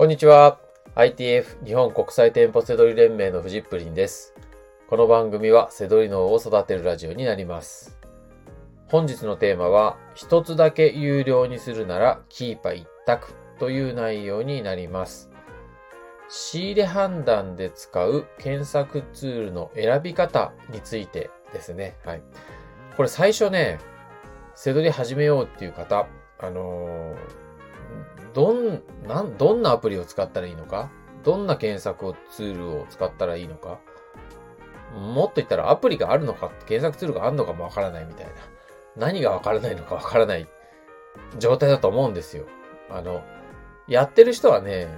こんにちは。ITF 日本国際店舗セドリ連盟のフジップリンです。この番組はセドリ脳を育てるラジオになります。本日のテーマは、一つだけ有料にするならキーパー一択という内容になります。仕入れ判断で使う検索ツールの選び方についてですね。はい。これ最初ね、セドリ始めようっていう方、あのーどん、なん、どんなアプリを使ったらいいのか？どんな検索ツールを使ったらいいのか？もっと言ったらアプリがあるのか検索ツールがあるのかもわからないみたいな。何がわからないのかわからない状態だと思うんですよ。あの、やってる人はね、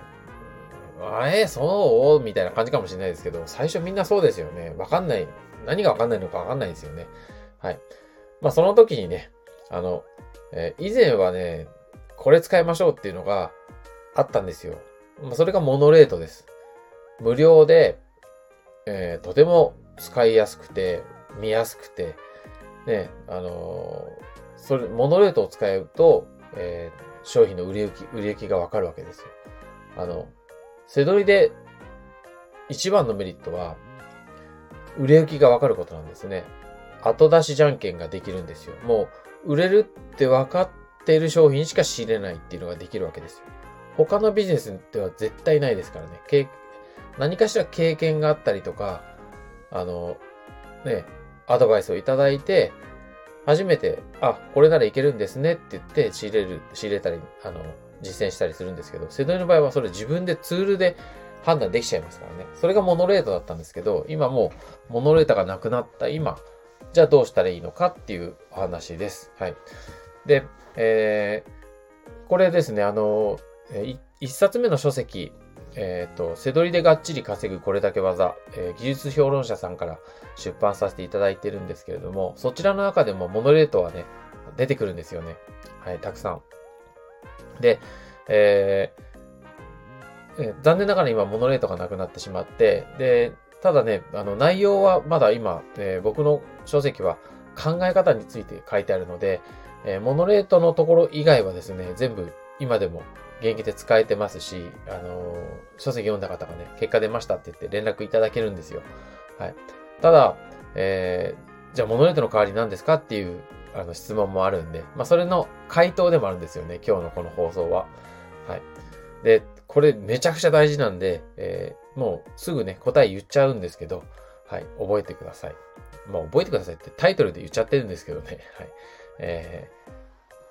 あえ、そう？みたいな感じかもしれないですけど、最初みんなそうですよね。わかんない。何がわかんないのかわかんないですよね。はい。まあその時にね、あの、えー以前はね、これ使いましょうっていうのがあったんですよ。まあそれがモノレートです。無料で、えーとても使いやすくて、見やすくて、ね、あのーそれ、モノレートを使うと、えー商品の売れ行き、売れ行きがわかるわけですよ。あの、セドリで一番のメリットは、売れ行きがわかることなんですね。後出しじゃんけんができるんですよ。もう、売れるって分かっている商品しか仕入れないっていうのができるわけですよ。他のビジネスでは絶対ないですからね。何かしら経験があったりとか、あの、ね、アドバイスをいただいて、初めて、あ、これならいけるんですねって言って仕入れる、仕入れたり、あの、実践したりするんですけど、セドリの場合はそれ自分でツールで判断できちゃいますからね。それがモノレートだったんですけど、今もうモノレートがなくなった今、じゃあどうしたらいいのかっていうお話です。はい。で、えー、これですね、あの、えーい一冊目の書籍、えっ、と、セドリでがっちり稼ぐこれだけ技、えー技術評論者さんから出版させていただいてるんですけれども、そちらの中でもモノレートはね、出てくるんですよね。はい、たくさん。で、えーえー残念ながら今モノレートがなくなってしまって、で、ただね、あの内容はまだ今、えー僕の書籍は考え方について書いてあるので、えーモノレートのところ以外はですね、全部今でも現役で使えてますし、あのー書籍読んだ方がね、結果出ましたって言って連絡いただけるんですよ。はい。ただ、えーじゃあモノレートの代わり何ですかっていうあの質問もあるんで、まあそれの回答でもあるんですよね、今日のこの放送は。はい。で、これめちゃくちゃ大事なんで、えーもうすぐね、答え言っちゃうんですけど、はい、覚えてください。まあ覚えてくださいってタイトルで言っちゃってるんですけどね、はい。えー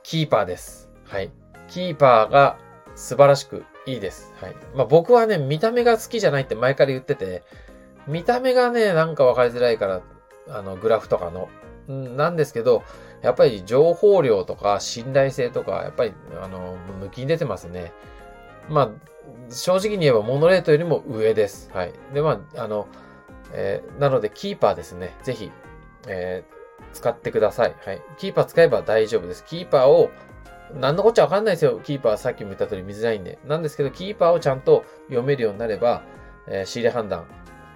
キーパーです。はい。キーパーが素晴らしくいいです。はい。まあ僕はね、見た目が好きじゃないって前から言ってて、見た目がね、なんか分かりづらいから、あの、グラフとかの。なんですけど、やっぱり情報量とか信頼性とか、やっぱり、あの、抜きに出てますね。まあ、正直に言えばモノレートよりも上です。はい。で、まあ、あの、えーなので、キーパーですね。ぜひ、えー使ってください。はい。キーパー使えば大丈夫です。キーパーを、何のこっちゃわかんないですよ。キーパーさっきも言った通り見づらいんで。なんですけど、キーパーをちゃんと読めるようになれば、えー仕入れ判断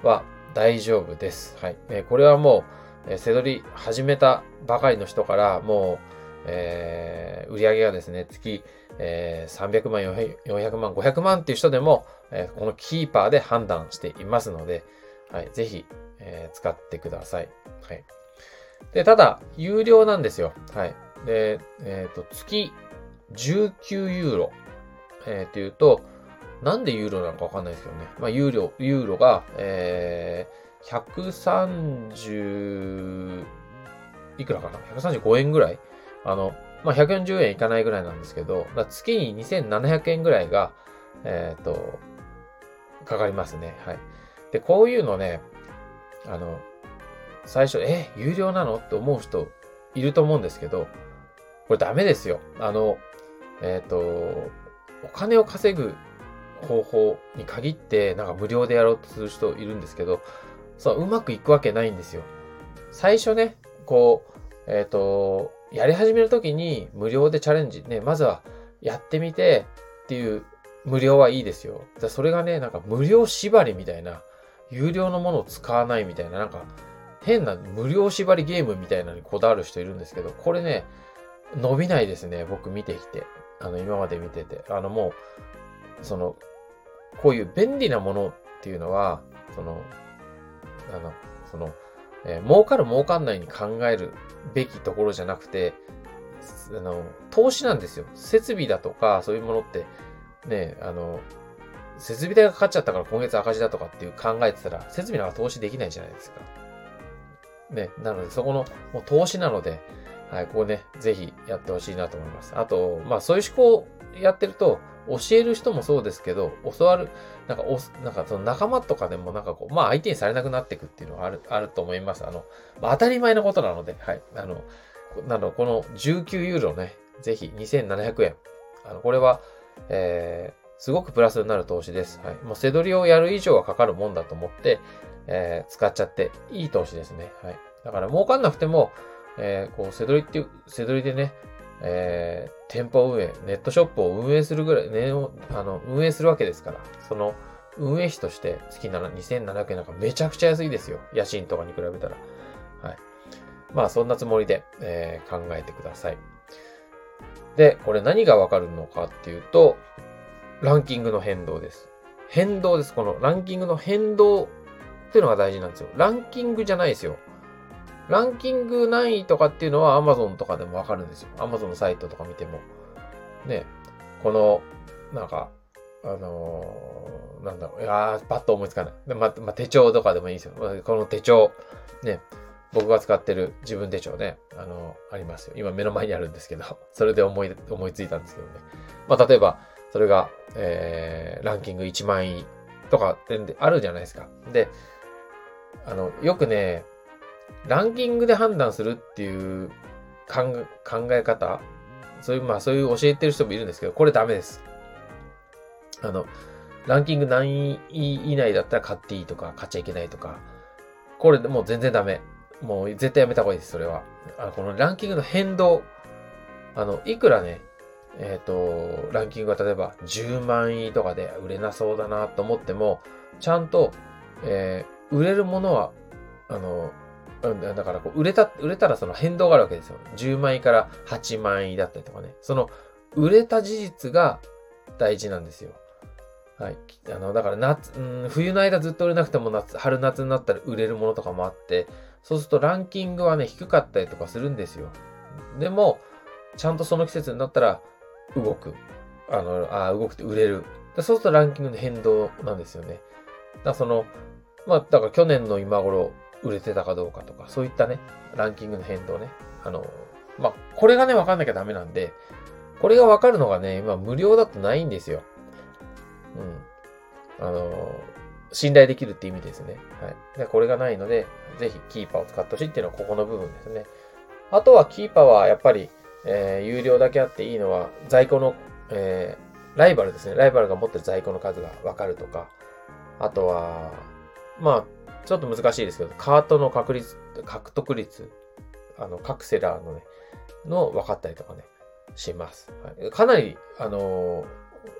は大丈夫です。はい。えーこれはもう、えー、セドリ始めたばかりの人から、もう、えー売り上げがですね、月、えー300万、400 400万、500万っていう人でも、えーこのキーパーで判断していますので、はい。ぜひ、えー使ってください。はい。で、ただ、有料なんですよ。はい。で、えっ、と、月19ユーロ。えー、っていうと、なんでユーロなのかわかんないですけどね。まあ、ユーロ、ユーロが、えー、130、いくらかな ?135 円ぐらい？あの、まあ、140円いかないぐらいなんですけど、月に2700円ぐらいが、えっ、と、かかりますね。はい。で、こういうのね、あの、最初、え、有料なの？って思う人いると思うんですけど、これダメですよ。あの、えっ、と、お金を稼ぐ方法に限って、なんか無料でやろうとする人いるんですけど、そう、うまくいくわけないんですよ。最初ね、こう、えっ、と、やり始めるときに無料でチャレンジ、ね、まずはやってみてっていう無料はいいですよ。それがね、なんか無料縛りみたいな、有料のものを使わないみたいな、なんか変な無料縛りゲームみたいなのにこだわる人いるんですけど、これね、伸びないですね、僕見てきて。あの、今まで見てて。あの、もう、その、こういう便利なものっていうのは、その、あの、その、えー、儲かる儲かんないに考えるべきところじゃなくて、あの、投資なんですよ。設備だとか、そういうものって、ね、あの、設備代がかかっちゃったから今月赤字だとかっていう考えてたら、設備なんか投資できないじゃないですか。ね、なのでそこの、もう投資なので、はい、ここね、ぜひやってほしいなと思います。あと、まあそういう思考をやってると、教える人もそうですけど、教わる、なんか、お、なんかその仲間とかでもなんかこう、まあ相手にされなくなっていくっていうのはある、あると思います。あの、まあ、当たり前のことなので、はい。あの、なの、この19ユーロね、ぜひ2700円。あの、これは、えー、すごくプラスになる投資です。はい。もう、背取りをやる以上はかかるもんだと思って、えー、使っちゃっていい投資ですね。はい。だから儲かんなくても、えー、こう、背取りっていう、背取りでね、えー、店舗運営、ネットショップを運営するぐらい、ね、あの、運営するわけですから、その、運営費として月なら2700円なんかめちゃくちゃ安いですよ。家賃とかに比べたら。はい。まあ、そんなつもりで、えー、考えてください。で、これ何がわかるのかっていうと、ランキングの変動です。変動です。このランキングの変動っていうのが大事なんですよ。ランキングじゃないですよ。ランキング何位とかっていうのは Amazon とかでもわかるんですよ。Amazon のサイトとか見ても。ね、この、なんか、あのー、なんだろう、いや、パッと思いつかない。でま、ま手帳とかでもいいですよ。この手帳、ね、僕が使ってる自分手帳ね、あのー、ありますよ。今目の前にあるんですけど、それで思い、思いついたんですけどね。まあ、例えば、それが、えー、ランキング1万位とかってあるじゃないですか。で、あの、よくね、ランキングで判断するっていう考え方、そういう、まあそういう教えてる人もいるんですけど、これダメです。あの、ランキング何位以内だったら買っていいとか、買っちゃいけないとか、これもう全然ダメ。もう絶対やめた方がいいです、それは。あこのランキングの変動、あの、いくらね、えっ、ー、と、ランキングが例えば10万位とかで売れなそうだなと思っても、ちゃんと、え、売れるものは、あの、だからこう、売れた、売れたらその変動があるわけですよ。10万位から8万位だったりとかね。その、売れた事実が大事なんですよ。はい。あの、だから夏、うん、冬の間ずっと売れなくても夏、春夏になったら売れるものとかもあって、そうするとランキングはね、低かったりとかするんですよ。でも、ちゃんとその季節になったら動く。あの、あ動くって売れる。そうするとランキングの変動なんですよね。だからその、まあ、だから去年の今頃、売れてたかどうかとか、そういったね、ランキングの変動ね。あの、まあ、これがね、わかんなきゃダメなんで、これがわかるのがね、今無料だとないんですよ。うん。あの、信頼できるって意味ですね。はい。で、これがないので、ぜひキーパーを使ってほしいっていうのはここの部分ですね。あとはキーパーはやっぱり、えー、有料だけあっていいのは、在庫の、えー、ライバルですね。ライバルが持ってる在庫の数がわかるとか、あとは、まあ、ちょっと難しいですけど、カートの確率、獲得率、あの、各セラーのね、の分かったりとかね、します。はい、かなり、あの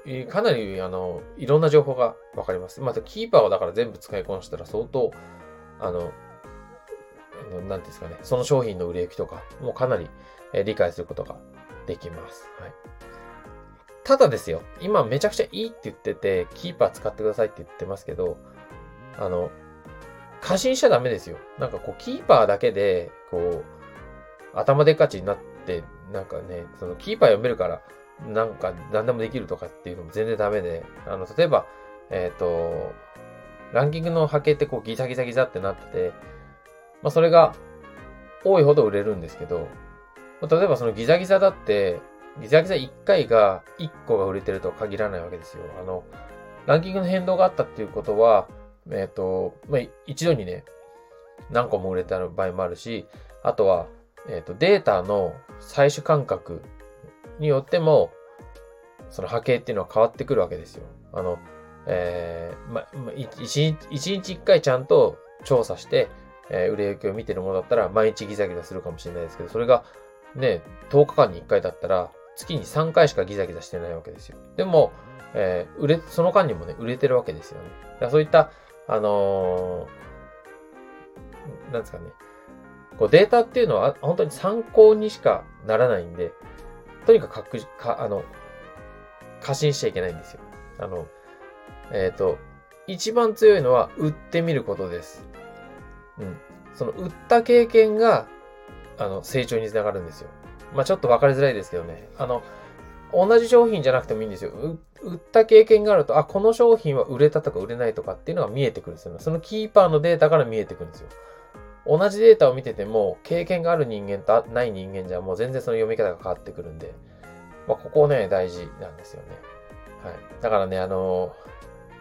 ー、かなり、あのー、いろんな情報が分かります。また、キーパーをだから全部使いこなしたら相当、あの、なんていうんですかね、その商品の売れ行きとか、もうかなり、え理解することができます。はい。ただですよ、今めちゃくちゃいいって言ってて、キーパー使ってくださいって言ってますけど、あの、過信しちゃダメですよ。なんかこう、キーパーだけで、こう、頭でっかちになって、なんかね、そのキーパー読めるから、なんか何でもできるとかっていうのも全然ダメで、あの、例えば、えっ、ー、と、ランキングの波形ってこうギザギザギザってなってて、まあそれが多いほど売れるんですけど、まあ例えばそのギザギザだって、ギザギザ1回が1個が売れてるとは限らないわけですよ。あの、ランキングの変動があったっていうことは、えっ、ー、と、まあ、一度にね、何個も売れた場合もあるし、あとは、えっ、ー、と、データの採取間隔によっても、その波形っていうのは変わってくるわけですよ。あの、えー、ま、一日、一日一回ちゃんと調査して、えー、売れ行きを見てるものだったら、毎日ギザギザするかもしれないですけど、それが、ね、10日間に1回だったら、月に3回しかギザギザしてないわけですよ。でも、えー、売れ、その間にもね、売れてるわけですよね。そういった、あのー、なんですかね。こうデータっていうのは本当に参考にしかならないんで、とにかく確か、あの、過信しちゃいけないんですよ。あの、えっ、ー、と、一番強いのは売ってみることです。うん。その売った経験が、あの、成長につながるんですよ。まあちょっと分かりづらいですけどね。あの、同じ商品じゃなくてもいいんですよ。売った経験があると、あ、この商品は売れたとか売れないとかっていうのが見えてくるんですよ。そのキーパーのデータから見えてくるんですよ。同じデータを見てても、経験がある人間とない人間じゃもう全然その読み方が変わってくるんで、まあ、ここね、大事なんですよね。はい。だからね、あの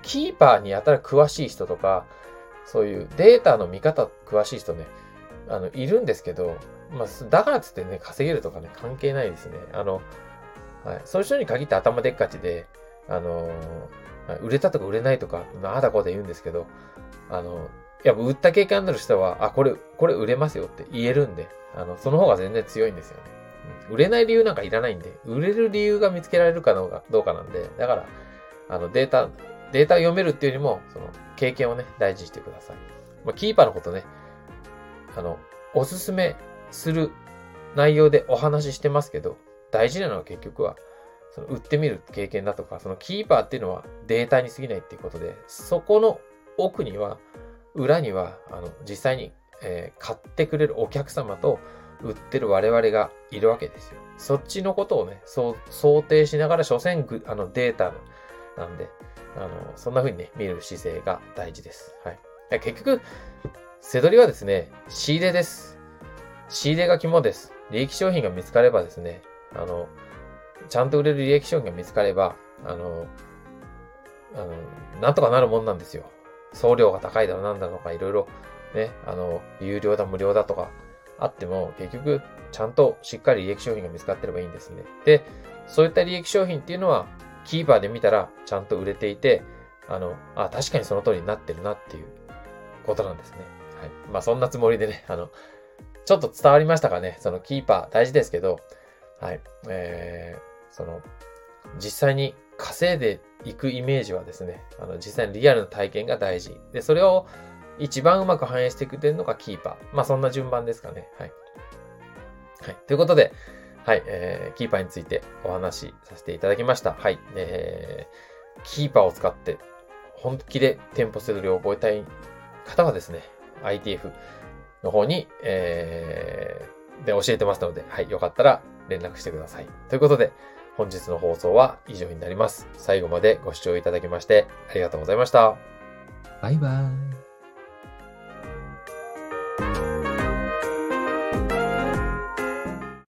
キーパーにやたら詳しい人とか、そういうデータの見方詳しい人ね、あの、いるんですけど、まあ、だからつってね、稼げるとかね、関係ないですね。あの、はい。そういう人に限って頭でっかちで、あの売れたとか売れないとか、ああだこうで言うんですけど、あの、やっぱ売った経験ある人は、あ、これ、これ売れますよって言えるんで、あの、その方が全然強いんですよね。売れない理由なんかいらないんで、売れる理由が見つけられるかどうかなんで、だから、あの、データ、データ読めるっていうよりも、その、経験をね、大事にしてください。まあ、キーパーのことね、あの、おすすめする内容でお話ししてますけど、大事なのは結局は、その売ってみる経験だとか、そのキーパーっていうのはデータに過ぎないっていうことで、そこの奥には、裏には、あの、実際に、えー、買ってくれるお客様と売ってる我々がいるわけですよ。そっちのことをね、そう想定しながら、所詮あのデータなんで、あの、そんな風にね、見る姿勢が大事です。はい。結局、背取りはですね、仕入れです。仕入れが肝です。利益商品が見つかればですね、あの、ちゃんと売れる利益商品が見つかれば、あの、あの、なんとかなるもんなんですよ。送料が高いだろなんだとかいろいろね、あの、有料だ無料だとかあっても、結局、ちゃんとしっかり利益商品が見つかってればいいんですね。で、そういった利益商品っていうのは、キーパーで見たらちゃんと売れていて、あの、あ、確かにその通りになってるなっていうことなんですね。はい。まあそんなつもりでね、あの、ちょっと伝わりましたかね。そのキーパー大事ですけど、はい。えー、その、実際に稼いでいくイメージはですね、あの、実際にリアルな体験が大事。で、それを一番うまく反映してくれるのがキーパー。まあ、そんな順番ですかね。はい。はい。ということで、はい、えー、キーパーについてお話しさせていただきました。はい。えー、キーパーを使って本気で店舗セドリを覚えたい方はですね、ITF の方に、えー、で教えてますので、はい、よかったら連絡してください。ということで、本日の放送は以上になります。最後までご視聴いただきましてありがとうございました。バイバーイ。